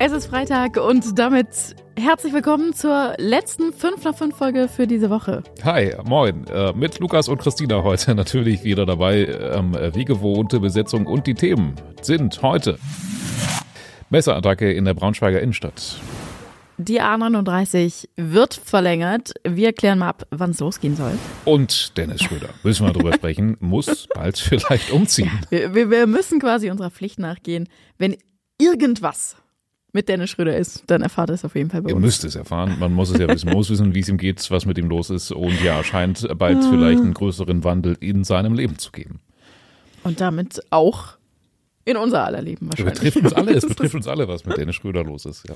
Es ist Freitag und damit herzlich willkommen zur letzten 5 nach 5 Folge für diese Woche. Hi, moin. Äh, mit Lukas und Christina heute natürlich wieder dabei. Ähm, wie gewohnte Besetzung und die Themen sind heute Messerattacke in der Braunschweiger Innenstadt. Die A39 wird verlängert. Wir klären mal ab, wann es losgehen soll. Und Dennis Schröder, müssen wir darüber sprechen, muss bald vielleicht umziehen. Wir, wir, wir müssen quasi unserer Pflicht nachgehen. Wenn irgendwas mit Dennis Schröder ist, dann erfahrt ihr es auf jeden Fall bei Ihr uns. müsst es erfahren. Man muss es ja wissen. Muss wissen, wie es ihm geht, was mit ihm los ist. Und ja, scheint bald vielleicht einen größeren Wandel in seinem Leben zu geben. Und damit auch in unser aller Leben wahrscheinlich. betrifft uns alle, es betrifft uns alle, was mit Dennis Schröder los ist, ja.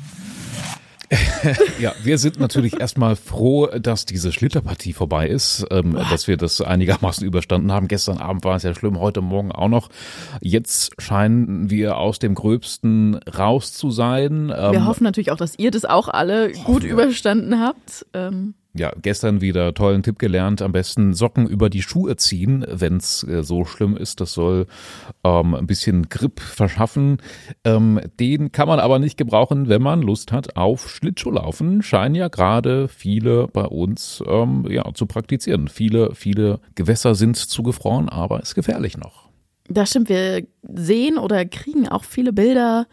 ja, wir sind natürlich erstmal froh, dass diese Schlitterpartie vorbei ist, ähm, dass wir das einigermaßen überstanden haben. Gestern Abend war es ja schlimm, heute Morgen auch noch. Jetzt scheinen wir aus dem Gröbsten raus zu sein. Ähm, Wir hoffen natürlich auch, dass ihr das auch alle gut überstanden habt. Ähm, ja, gestern wieder tollen Tipp gelernt. Am besten Socken über die Schuhe ziehen, wenn es äh, so schlimm ist. Das soll ähm, ein bisschen Grip verschaffen. Ähm, den kann man aber nicht gebrauchen, wenn man Lust hat auf Schlittschuhlaufen. Scheinen ja gerade viele bei uns ähm, ja, zu praktizieren. Viele, viele Gewässer sind zugefroren, aber ist gefährlich noch. Das stimmt, wir sehen oder kriegen auch viele Bilder.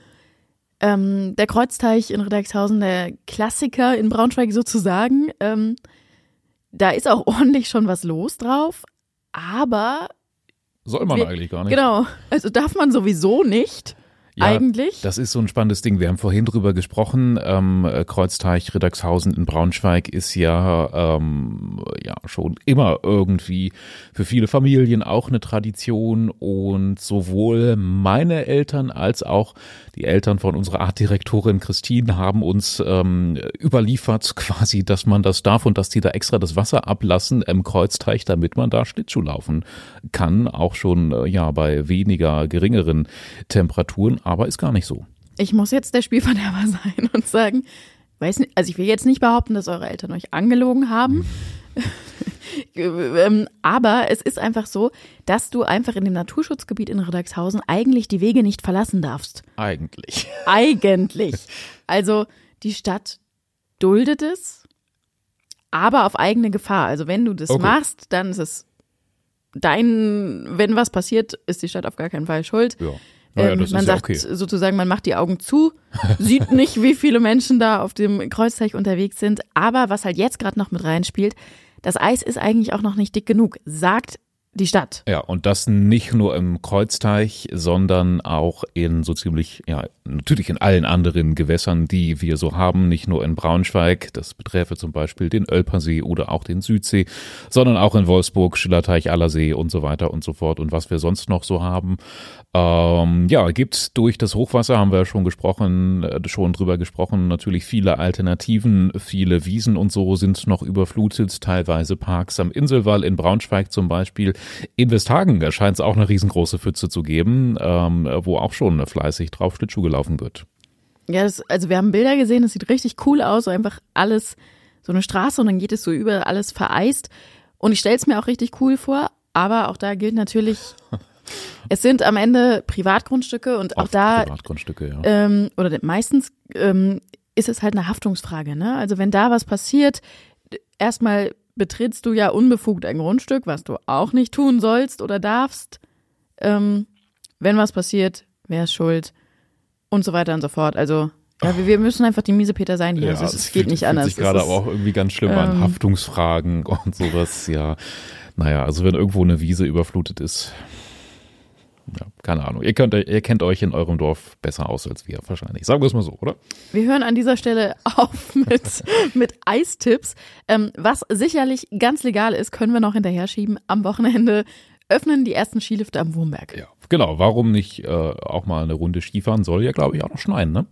Ähm, der Kreuzteich in Redexhausen, der Klassiker in Braunschweig sozusagen. Ähm, da ist auch ordentlich schon was los drauf. Aber, Soll man Wir- eigentlich gar nicht. genau, also darf man sowieso nicht. Ja, eigentlich. Das ist so ein spannendes Ding. Wir haben vorhin drüber gesprochen. Ähm, äh, Kreuzteich Riddagshausen in Braunschweig ist ja, ähm, ja schon immer irgendwie für viele Familien auch eine Tradition und sowohl meine Eltern als auch die Eltern von unserer Artdirektorin Christine haben uns ähm, überliefert quasi, dass man das darf und dass die da extra das Wasser ablassen im Kreuzteich, damit man da Schlittschuh laufen kann, auch schon äh, ja bei weniger geringeren Temperaturen, aber ist gar nicht so. Ich muss jetzt der Spielverderber sein und sagen, weiß nicht, also ich will jetzt nicht behaupten, dass eure Eltern euch angelogen haben. Ähm, Aber es ist einfach so, dass du einfach in dem Naturschutzgebiet in Redakshausen eigentlich die Wege nicht verlassen darfst. Eigentlich. Eigentlich. Also die Stadt duldet es, aber auf eigene Gefahr. Also wenn du das Okay. machst, dann ist es dein, wenn was passiert, ist die Stadt auf gar keinen Fall schuld. Ja. Naja, Ähm, das man ja sagt okay. sozusagen, man macht die Augen zu, sieht nicht, wie viele Menschen da auf dem Kreuzteich unterwegs sind. Aber was halt jetzt gerade noch mit reinspielt, das Eis ist eigentlich auch noch nicht dick genug, sagt die Stadt. Ja, und das nicht nur im Kreuzteich, sondern auch in so ziemlich, ja, natürlich in allen anderen Gewässern, die wir so haben, nicht nur in Braunschweig, das beträfe zum Beispiel den Ölpersee oder auch den Südsee, sondern auch in Wolfsburg, Schillerteich, Allersee und so weiter und so fort und was wir sonst noch so haben. Ähm, ja, gibt durch das Hochwasser, haben wir schon gesprochen, äh, schon drüber gesprochen, natürlich viele Alternativen, viele Wiesen und so sind noch überflutet, teilweise Parks am Inselwall in Braunschweig zum Beispiel. In Westhagen scheint es auch eine riesengroße Pfütze zu geben, ähm, wo auch schon fleißig drauf Schlittschuh gelaufen wird. Ja, das, also wir haben Bilder gesehen, das sieht richtig cool aus, so einfach alles, so eine Straße und dann geht es so über alles vereist. Und ich stelle es mir auch richtig cool vor, aber auch da gilt natürlich, es sind am Ende Privatgrundstücke und auch Auf da Privatgrundstücke, ja. ähm, oder meistens ähm, ist es halt eine Haftungsfrage. Ne? Also wenn da was passiert, erstmal betrittst du ja unbefugt ein Grundstück, was du auch nicht tun sollst oder darfst. Ähm, wenn was passiert, wer ist schuld und so weiter und so fort. Also ja, wir, wir müssen einfach die Miesepeter sein hier. also es, es geht fühlt- nicht fühlt anders. sich gerade aber auch irgendwie ganz schlimm an. ähm, Haftungsfragen und sowas, ja. Naja, also wenn irgendwo eine Wiese überflutet ist, ja, keine Ahnung. Ihr, könnt, ihr kennt euch in eurem Dorf besser aus als wir, wahrscheinlich. Sagen wir es mal so, oder? Wir hören an dieser Stelle auf mit, mit Eistipps. Ähm, was sicherlich ganz legal ist, können wir noch hinterher schieben. Am Wochenende öffnen die ersten Skilifte am Wurmberg. Ja. Genau, warum nicht äh, auch mal eine Runde Skifahren? Soll ja, glaube ich, auch noch schneien, ne?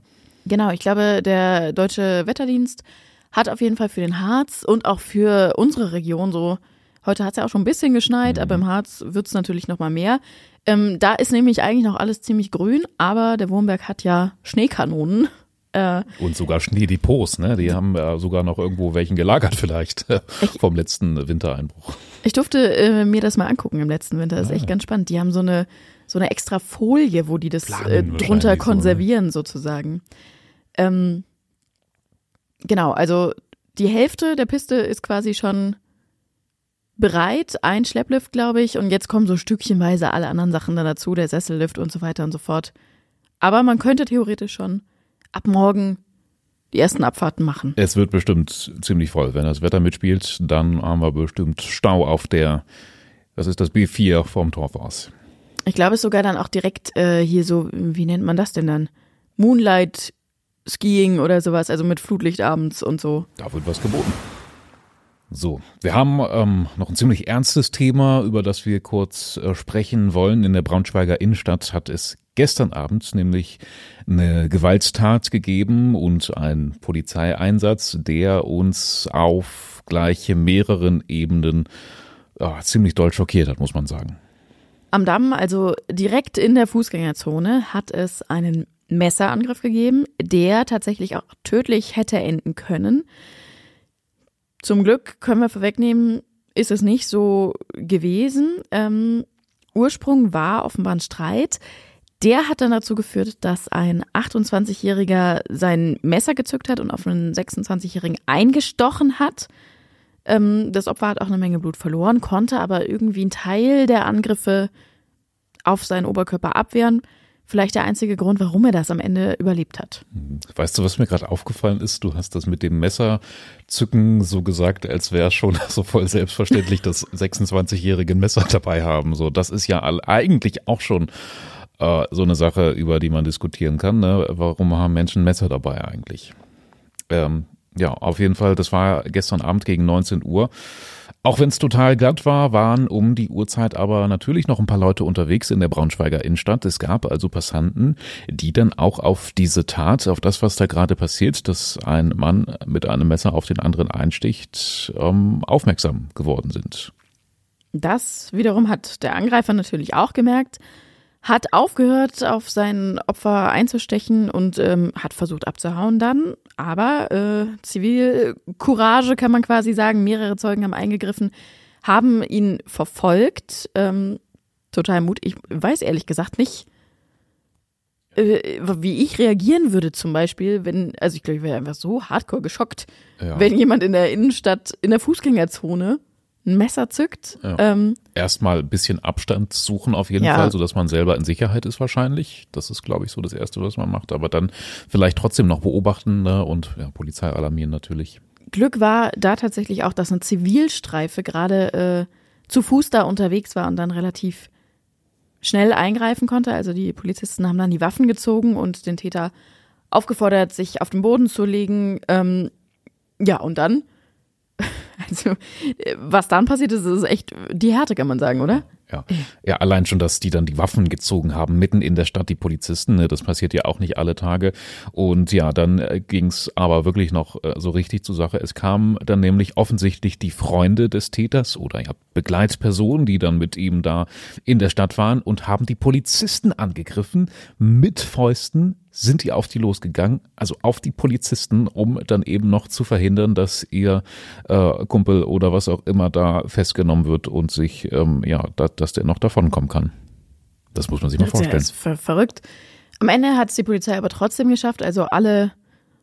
Genau, ich glaube, der deutsche Wetterdienst hat auf jeden Fall für den Harz und auch für unsere Region so, heute hat es ja auch schon ein bisschen geschneit, aber im Harz wird es natürlich noch mal mehr. Ähm, da ist nämlich eigentlich noch alles ziemlich grün, aber der Wurmberg hat ja Schneekanonen. Äh, Und sogar Schneedepots, ne? Die haben äh, sogar noch irgendwo welchen gelagert vielleicht äh, vom letzten Wintereinbruch. ich durfte äh, mir das mal angucken im letzten Winter, das ist Ah. echt ganz spannend. Die haben so eine, so eine extra Folie, wo die das äh, drunter so, ne? konservieren sozusagen. Ähm, genau, also die Hälfte der Piste ist quasi schon bereit, ein Schlepplift, glaube ich, und jetzt kommen so stückchenweise alle anderen Sachen dann dazu, der Sessellift und so weiter und so fort. Aber man könnte theoretisch schon ab morgen die ersten Abfahrten machen. Es wird bestimmt ziemlich voll. Wenn das Wetter mitspielt, dann haben wir bestimmt Stau auf der, was ist das, B4 vom Torfhaus. Ich glaube, es ist sogar dann auch direkt äh, hier so, wie nennt man das denn dann? Moonlight Skiing oder sowas, also mit Flutlicht abends und so. Da wird was geboten. So, wir haben ähm, noch ein ziemlich ernstes Thema, über das wir kurz äh, sprechen wollen. In der Braunschweiger Innenstadt hat es gestern Abend nämlich eine Gewalttat gegeben und ein Polizeieinsatz, der uns auf gleiche mehreren Ebenen äh, ziemlich doll schockiert hat, muss man sagen. Am Damm, also direkt in der Fußgängerzone, hat es einen Messerangriff gegeben, der tatsächlich auch tödlich hätte enden können. Zum Glück können wir vorwegnehmen, ist es nicht so gewesen. Ähm, Ursprung war offenbar ein Streit. Der hat dann dazu geführt, dass ein 28-Jähriger sein Messer gezückt hat und auf einen 26-Jährigen eingestochen hat. Ähm, das Opfer hat auch eine Menge Blut verloren, konnte aber irgendwie einen Teil der Angriffe auf seinen Oberkörper abwehren vielleicht der einzige Grund, warum er das am Ende überlebt hat. Weißt du, was mir gerade aufgefallen ist? Du hast das mit dem Messerzücken so gesagt, als wäre schon so voll selbstverständlich, dass 26-jährige Messer dabei haben. So, das ist ja eigentlich auch schon äh, so eine Sache, über die man diskutieren kann. Ne? Warum haben Menschen Messer dabei eigentlich? Ähm, ja, auf jeden Fall, das war gestern Abend gegen 19 Uhr. Auch wenn es total glatt war, waren um die Uhrzeit aber natürlich noch ein paar Leute unterwegs in der Braunschweiger Innenstadt. Es gab also Passanten, die dann auch auf diese Tat, auf das, was da gerade passiert, dass ein Mann mit einem Messer auf den anderen einsticht, ähm, aufmerksam geworden sind. Das wiederum hat der Angreifer natürlich auch gemerkt hat aufgehört, auf sein Opfer einzustechen und ähm, hat versucht abzuhauen dann. Aber äh, Zivilcourage kann man quasi sagen. Mehrere Zeugen haben eingegriffen, haben ihn verfolgt. Ähm, total Mut. Ich weiß ehrlich gesagt nicht, äh, wie ich reagieren würde zum Beispiel, wenn, also ich glaube, ich wäre einfach so hardcore geschockt, ja. wenn jemand in der Innenstadt, in der Fußgängerzone ein Messer zückt. Ja. Ähm, Erstmal ein bisschen Abstand suchen auf jeden ja. Fall, sodass man selber in Sicherheit ist wahrscheinlich. Das ist, glaube ich, so das Erste, was man macht. Aber dann vielleicht trotzdem noch beobachten ne? und ja, Polizei alarmieren natürlich. Glück war da tatsächlich auch, dass eine Zivilstreife gerade äh, zu Fuß da unterwegs war und dann relativ schnell eingreifen konnte. Also die Polizisten haben dann die Waffen gezogen und den Täter aufgefordert, sich auf den Boden zu legen. Ähm, ja, und dann also, was dann passiert ist, ist echt die Härte, kann man sagen, oder? Ja. ja, allein schon, dass die dann die Waffen gezogen haben, mitten in der Stadt, die Polizisten, ne, das passiert ja auch nicht alle Tage. Und ja, dann äh, ging's aber wirklich noch äh, so richtig zur Sache. Es kamen dann nämlich offensichtlich die Freunde des Täters oder ja, Begleitpersonen, die dann mit ihm da in der Stadt waren und haben die Polizisten angegriffen mit Fäusten, sind die auf die losgegangen, also auf die Polizisten, um dann eben noch zu verhindern, dass ihr äh, Kumpel oder was auch immer da festgenommen wird und sich, ähm, ja, da, dass der noch davonkommen kann. Das muss man sich mal vorstellen. Das ist ver verrückt. Am Ende hat es die Polizei aber trotzdem geschafft, also alle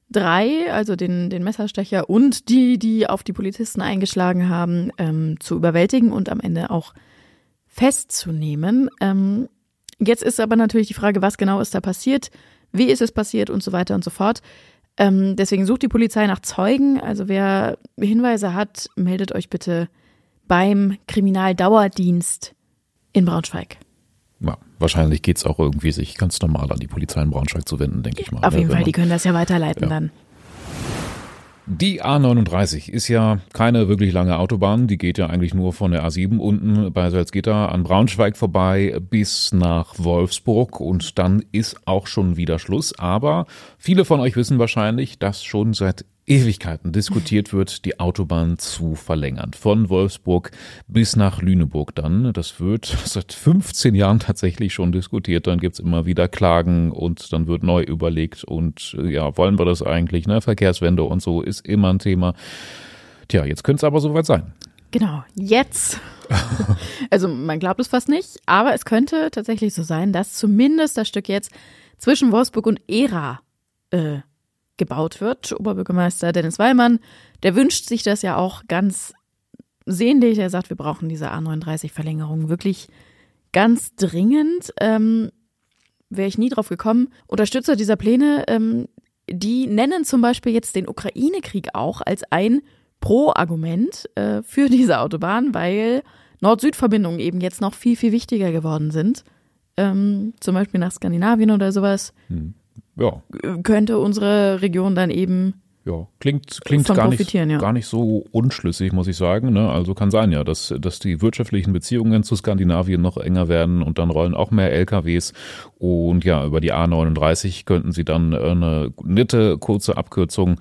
drei, also den, den Messerstecher und die, die auf die Polizisten eingeschlagen haben, ähm, zu überwältigen und am Ende auch festzunehmen. Ähm, jetzt ist aber natürlich die Frage, was genau ist da passiert? Wie ist es passiert und so weiter und so fort. Ähm, deswegen sucht die Polizei nach Zeugen. Also wer Hinweise hat, meldet euch bitte beim Kriminaldauerdienst in Braunschweig. Ja, wahrscheinlich geht es auch irgendwie sich ganz normal an die Polizei in Braunschweig zu wenden, denke ich mal. Auf jeden Fall, die können das ja weiterleiten ja. dann. Die A39 ist ja keine wirklich lange Autobahn. Die geht ja eigentlich nur von der A7 unten bei Salzgitter an Braunschweig vorbei bis nach Wolfsburg und dann ist auch schon wieder Schluss. Aber viele von euch wissen wahrscheinlich, dass schon seit Ewigkeiten diskutiert wird, die Autobahn zu verlängern. Von Wolfsburg bis nach Lüneburg dann. Das wird seit 15 Jahren tatsächlich schon diskutiert. Dann gibt's immer wieder Klagen und dann wird neu überlegt. Und äh, ja, wollen wir das eigentlich? Ne? Verkehrswende und so ist immer ein Thema. Tja, jetzt könnte es aber soweit sein. Genau, jetzt. also man glaubt es fast nicht, aber es könnte tatsächlich so sein, dass zumindest das Stück jetzt zwischen Wolfsburg und Ära äh, gebaut wird. Oberbürgermeister Dennis Wallmann, der wünscht sich das ja auch ganz sehnlich. Er sagt, wir brauchen diese A39-Verlängerung wirklich ganz dringend. Ähm, Wäre ich nie drauf gekommen. Unterstützer dieser Pläne, ähm, die nennen zum Beispiel jetzt den Ukraine-Krieg auch als ein Pro-Argument äh, für diese Autobahn, weil Nord-Süd-Verbindungen eben jetzt noch viel, viel wichtiger geworden sind. Ähm, zum Beispiel nach Skandinavien oder sowas. Hm. Ja. Könnte unsere Region dann eben ja, klingt, klingt gar, nicht, ja. gar nicht so unschlüssig, muss ich sagen. Ne? Also kann sein ja, dass, dass die wirtschaftlichen Beziehungen zu Skandinavien noch enger werden und dann rollen auch mehr LKWs. Und ja, über die A39 könnten sie dann eine nette, kurze Abkürzung äh,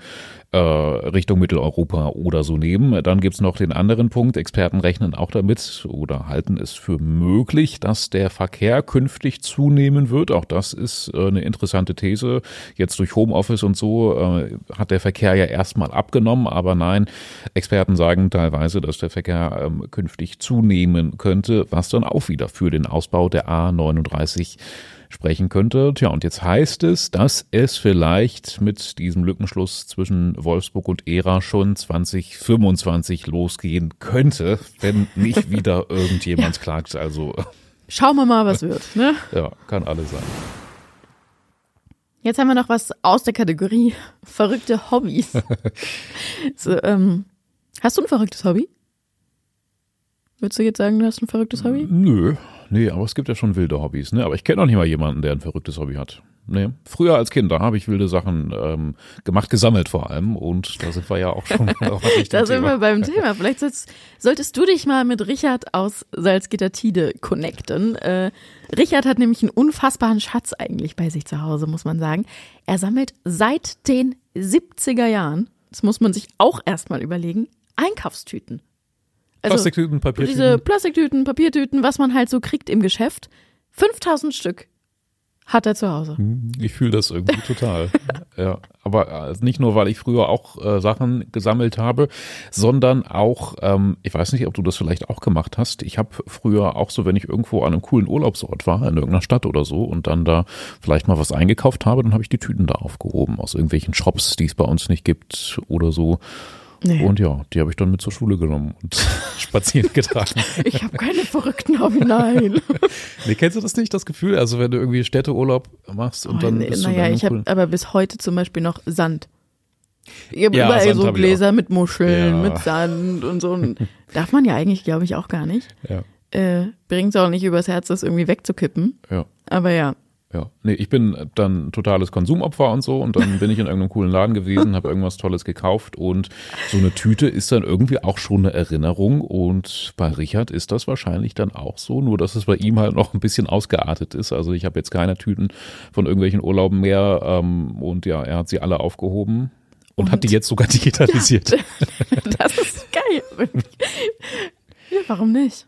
Richtung Mitteleuropa oder so nehmen. Dann gibt's noch den anderen Punkt. Experten rechnen auch damit oder halten es für möglich, dass der Verkehr künftig zunehmen wird. Auch das ist äh, eine interessante These. Jetzt durch Homeoffice und so äh, hat der Verkehr ja erstmal abgenommen, aber nein, Experten sagen teilweise, dass der Verkehr ähm, künftig zunehmen könnte, was dann auch wieder für den Ausbau der A39 sprechen könnte. Tja, und jetzt heißt es, dass es vielleicht mit diesem Lückenschluss zwischen Wolfsburg und Ära schon 2025 losgehen könnte, wenn nicht wieder irgendjemand ja. klagt. Also schauen wir mal, was wird. Ne? Ja, kann alles sein. Jetzt haben wir noch was aus der Kategorie verrückte Hobbys. so, ähm, hast du ein verrücktes Hobby? Würdest du jetzt sagen, du hast ein verrücktes Hobby? Nö, Nee, aber es gibt ja schon wilde Hobbys, ne? Aber ich kenne noch nicht mal jemanden, der ein verrücktes Hobby hat. Nee. Früher als Kind, da habe ich wilde Sachen ähm, gemacht, gesammelt vor allem. Und da sind wir ja auch schon Da sind wir beim Thema. Vielleicht sollst, solltest du dich mal mit Richard aus Salzgitter-Tide connecten. Äh, Richard hat nämlich einen unfassbaren Schatz eigentlich bei sich zu Hause, muss man sagen. Er sammelt seit den 70er Jahren, das muss man sich auch erstmal überlegen, Einkaufstüten. Also Plastiktüten, Papiertüten. Diese Plastiktüten, Papiertüten, was man halt so kriegt im Geschäft. 5000 Stück hat er zu Hause. Hm, ich fühle das irgendwie total. ja, aber äh, nicht nur, weil ich früher auch äh, Sachen gesammelt habe, sondern auch, ähm, ich weiß nicht, ob du das vielleicht auch gemacht hast. Ich habe früher auch so, wenn ich irgendwo an einem coolen Urlaubsort war, in irgendeiner Stadt oder so, und dann da vielleicht mal was eingekauft habe, dann habe ich die Tüten da aufgehoben aus irgendwelchen Shops, die es bei uns nicht gibt oder so. Nee. Und ja, die habe ich dann mit zur Schule genommen und spazieren getragen. Ich habe keine verrückten Hobby, nein. nee, kennst du das nicht, das Gefühl? Also wenn du irgendwie Städteurlaub machst und oh, dann nee, bist Naja, ich habe aber bis heute zum Beispiel noch Sand. Ich habe ja, überall Sand so hab Gläser mit Muscheln, ja. mit Sand und so. Darf man ja eigentlich, glaube ich, auch gar nicht. Ja. Äh, Bringt es auch nicht übers Herz, das irgendwie wegzukippen. Ja. Aber ja, ja, nee, ich bin dann totales Konsumopfer und so und dann bin ich in irgendeinem coolen Laden gewesen, habe irgendwas Tolles gekauft und so eine Tüte ist dann irgendwie auch schon eine Erinnerung und bei Richard ist das wahrscheinlich dann auch so, nur dass es bei ihm halt noch ein bisschen ausgeartet ist. Also ich habe jetzt keine Tüten von irgendwelchen Urlauben mehr ähm, und ja, er hat sie alle aufgehoben und, und hat die jetzt sogar digitalisiert. Ja, das ist geil. ja, warum nicht?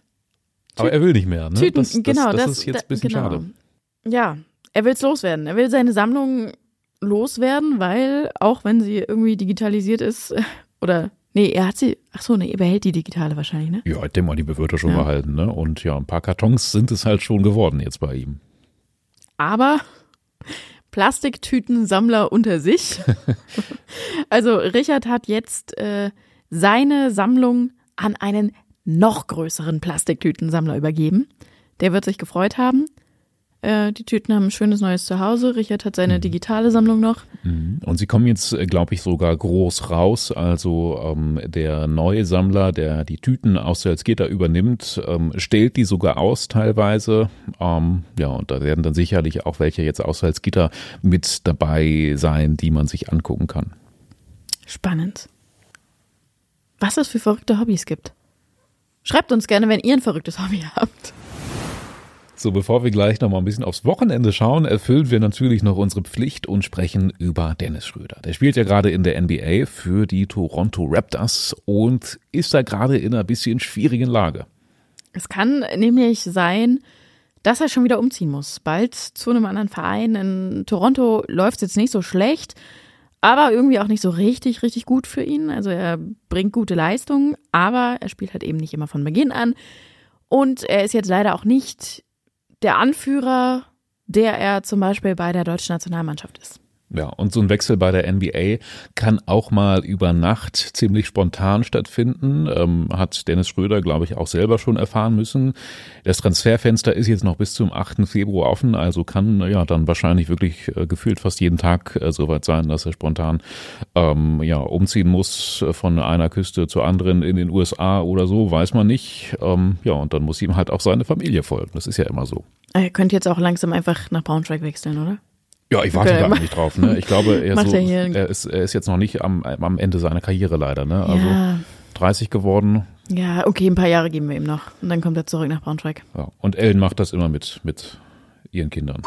Aber er will nicht mehr, ne? Tüten, das, das, genau, das, das ist jetzt ein bisschen genau. schade. Ja, er will es loswerden. Er will seine Sammlung loswerden, weil auch wenn sie irgendwie digitalisiert ist, oder nee, er hat sie, ach so, nee, er behält die digitale wahrscheinlich, ne? Ja, ich denke mal, die wird er schon ja. behalten, ne? Und ja, ein paar Kartons sind es halt schon geworden jetzt bei ihm. Aber Plastiktütensammler unter sich. also Richard hat jetzt äh, seine Sammlung an einen noch größeren Plastiktütensammler übergeben. Der wird sich gefreut haben. Äh, die Tüten haben ein schönes neues Zuhause. Richard hat seine mhm. digitale Sammlung noch. Mhm. Und sie kommen jetzt, äh, glaube ich, sogar groß raus. Also ähm, der neue Sammler, der die Tüten aus Salzgitter übernimmt, ähm, stellt die sogar aus teilweise. Ähm, ja, und da werden dann sicherlich auch welche jetzt aus Salzgitter mit dabei sein, die man sich angucken kann. Spannend. Was es für verrückte Hobbys gibt. Schreibt uns gerne, wenn ihr ein verrücktes Hobby habt. So, bevor wir gleich noch mal ein bisschen aufs Wochenende schauen, erfüllen wir natürlich noch unsere Pflicht und sprechen über Dennis Schröder. Der spielt ja gerade in der NBA für die Toronto Raptors und ist da gerade in einer bisschen schwierigen Lage. Es kann nämlich sein, dass er schon wieder umziehen muss. Bald zu einem anderen Verein. In Toronto läuft es jetzt nicht so schlecht, aber irgendwie auch nicht so richtig, richtig gut für ihn. Also er bringt gute Leistungen, aber er spielt halt eben nicht immer von Beginn an. Und er ist jetzt leider auch nicht der Anführer, der er zum Beispiel bei der deutschen Nationalmannschaft ist. Ja, und so ein Wechsel bei der NBA kann auch mal über Nacht ziemlich spontan stattfinden. Ähm, hat Dennis Schröder, glaube ich, auch selber schon erfahren müssen. Das Transferfenster ist jetzt noch bis zum 8. Februar offen, also kann ja dann wahrscheinlich wirklich äh, gefühlt fast jeden Tag äh, soweit sein, dass er spontan ähm, ja umziehen muss von einer Küste zur anderen in den USA oder so, weiß man nicht. Ähm, ja, und dann muss ihm halt auch seine Familie folgen. Das ist ja immer so. Er könnte jetzt auch langsam einfach nach Braunschweig wechseln, oder? Ja, ich warte da eigentlich drauf. Ne? Ich glaube, er, so, er, ist, er ist jetzt noch nicht am, am Ende seiner Karriere leider. Ne? Also ja. 30 geworden. Ja, okay, ein paar Jahre geben wir ihm noch. Und dann kommt er zurück nach Braunschweig. Ja. Und Ellen macht das immer mit, mit ihren Kindern.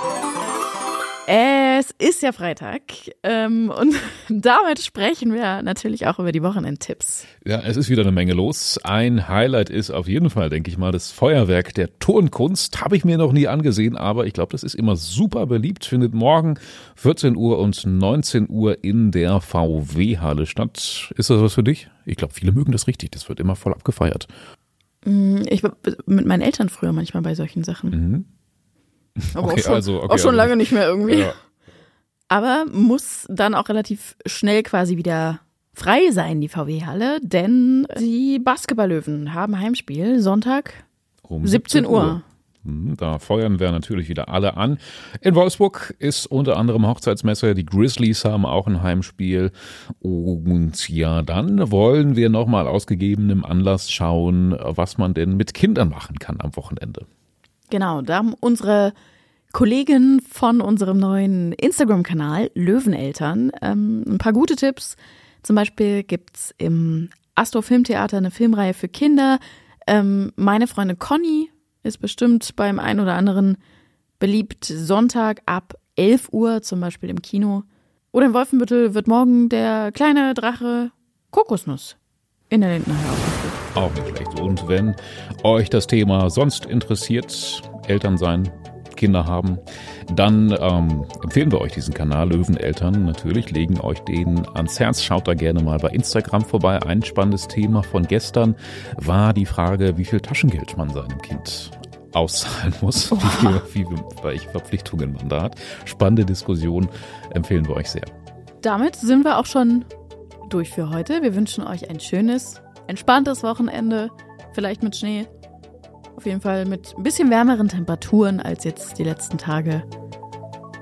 Es ist ja Freitag ähm, und damit sprechen wir natürlich auch über die Wochenendtipps. Ja, es ist wieder eine Menge los. Ein Highlight ist auf jeden Fall, denke ich mal, das Feuerwerk der Turnkunst. Habe ich mir noch nie angesehen, aber ich glaube, das ist immer super beliebt. Findet morgen 14 Uhr und 19 Uhr in der VW-Halle statt. Ist das was für dich? Ich glaube, viele mögen das richtig. Das wird immer voll abgefeiert. Mm, ich war mit meinen Eltern früher manchmal bei solchen Sachen. Mhm. Aber okay, auch, schon, also, okay, auch schon also, lange nicht mehr irgendwie. Ja. Aber muss dann auch relativ schnell quasi wieder frei sein, die VW-Halle, denn die Basketballlöwen haben Heimspiel Sonntag um 17 Uhr. Uhr. Hm, da feuern wir natürlich wieder alle an. In Wolfsburg ist unter anderem Hochzeitsmesse. Die Grizzlies haben auch ein Heimspiel. Und ja, dann wollen wir nochmal aus gegebenem Anlass schauen, was man denn mit Kindern machen kann am Wochenende. Genau, da haben unsere Kollegin von unserem neuen Instagram-Kanal Löweneltern ähm, ein paar gute Tipps. Zum Beispiel gibt's im Astro Filmtheater eine Filmreihe für Kinder. Ähm, meine Freundin Conny ist bestimmt beim einen oder anderen beliebt. Sonntag ab 11 Uhr zum Beispiel im Kino. Oder in Wolfenbüttel wird morgen der kleine Drache Kokosnuss in der aufgeführt. Auch nicht schlecht. Und wenn euch das Thema sonst interessiert, Eltern sein, Kinder haben, dann ähm, empfehlen wir euch diesen Kanal Löweneltern natürlich, legen euch den ans Herz. Schaut da gerne mal bei Instagram vorbei. Ein spannendes Thema von gestern war die Frage, wie viel Taschengeld man seinem Kind auszahlen muss, wie, wie welche Verpflichtungen man da hat. Spannende Diskussion empfehlen wir euch sehr. Damit sind wir auch schon durch für heute. Wir wünschen euch ein schönes entspanntes Wochenende, vielleicht mit Schnee. Auf jeden Fall mit ein bisschen wärmeren Temperaturen als jetzt die letzten Tage.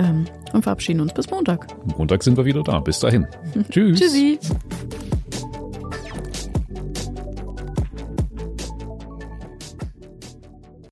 Ähm, und verabschieden uns bis Montag. Montag sind wir wieder da. Bis dahin. Tschüss. Tschüssi.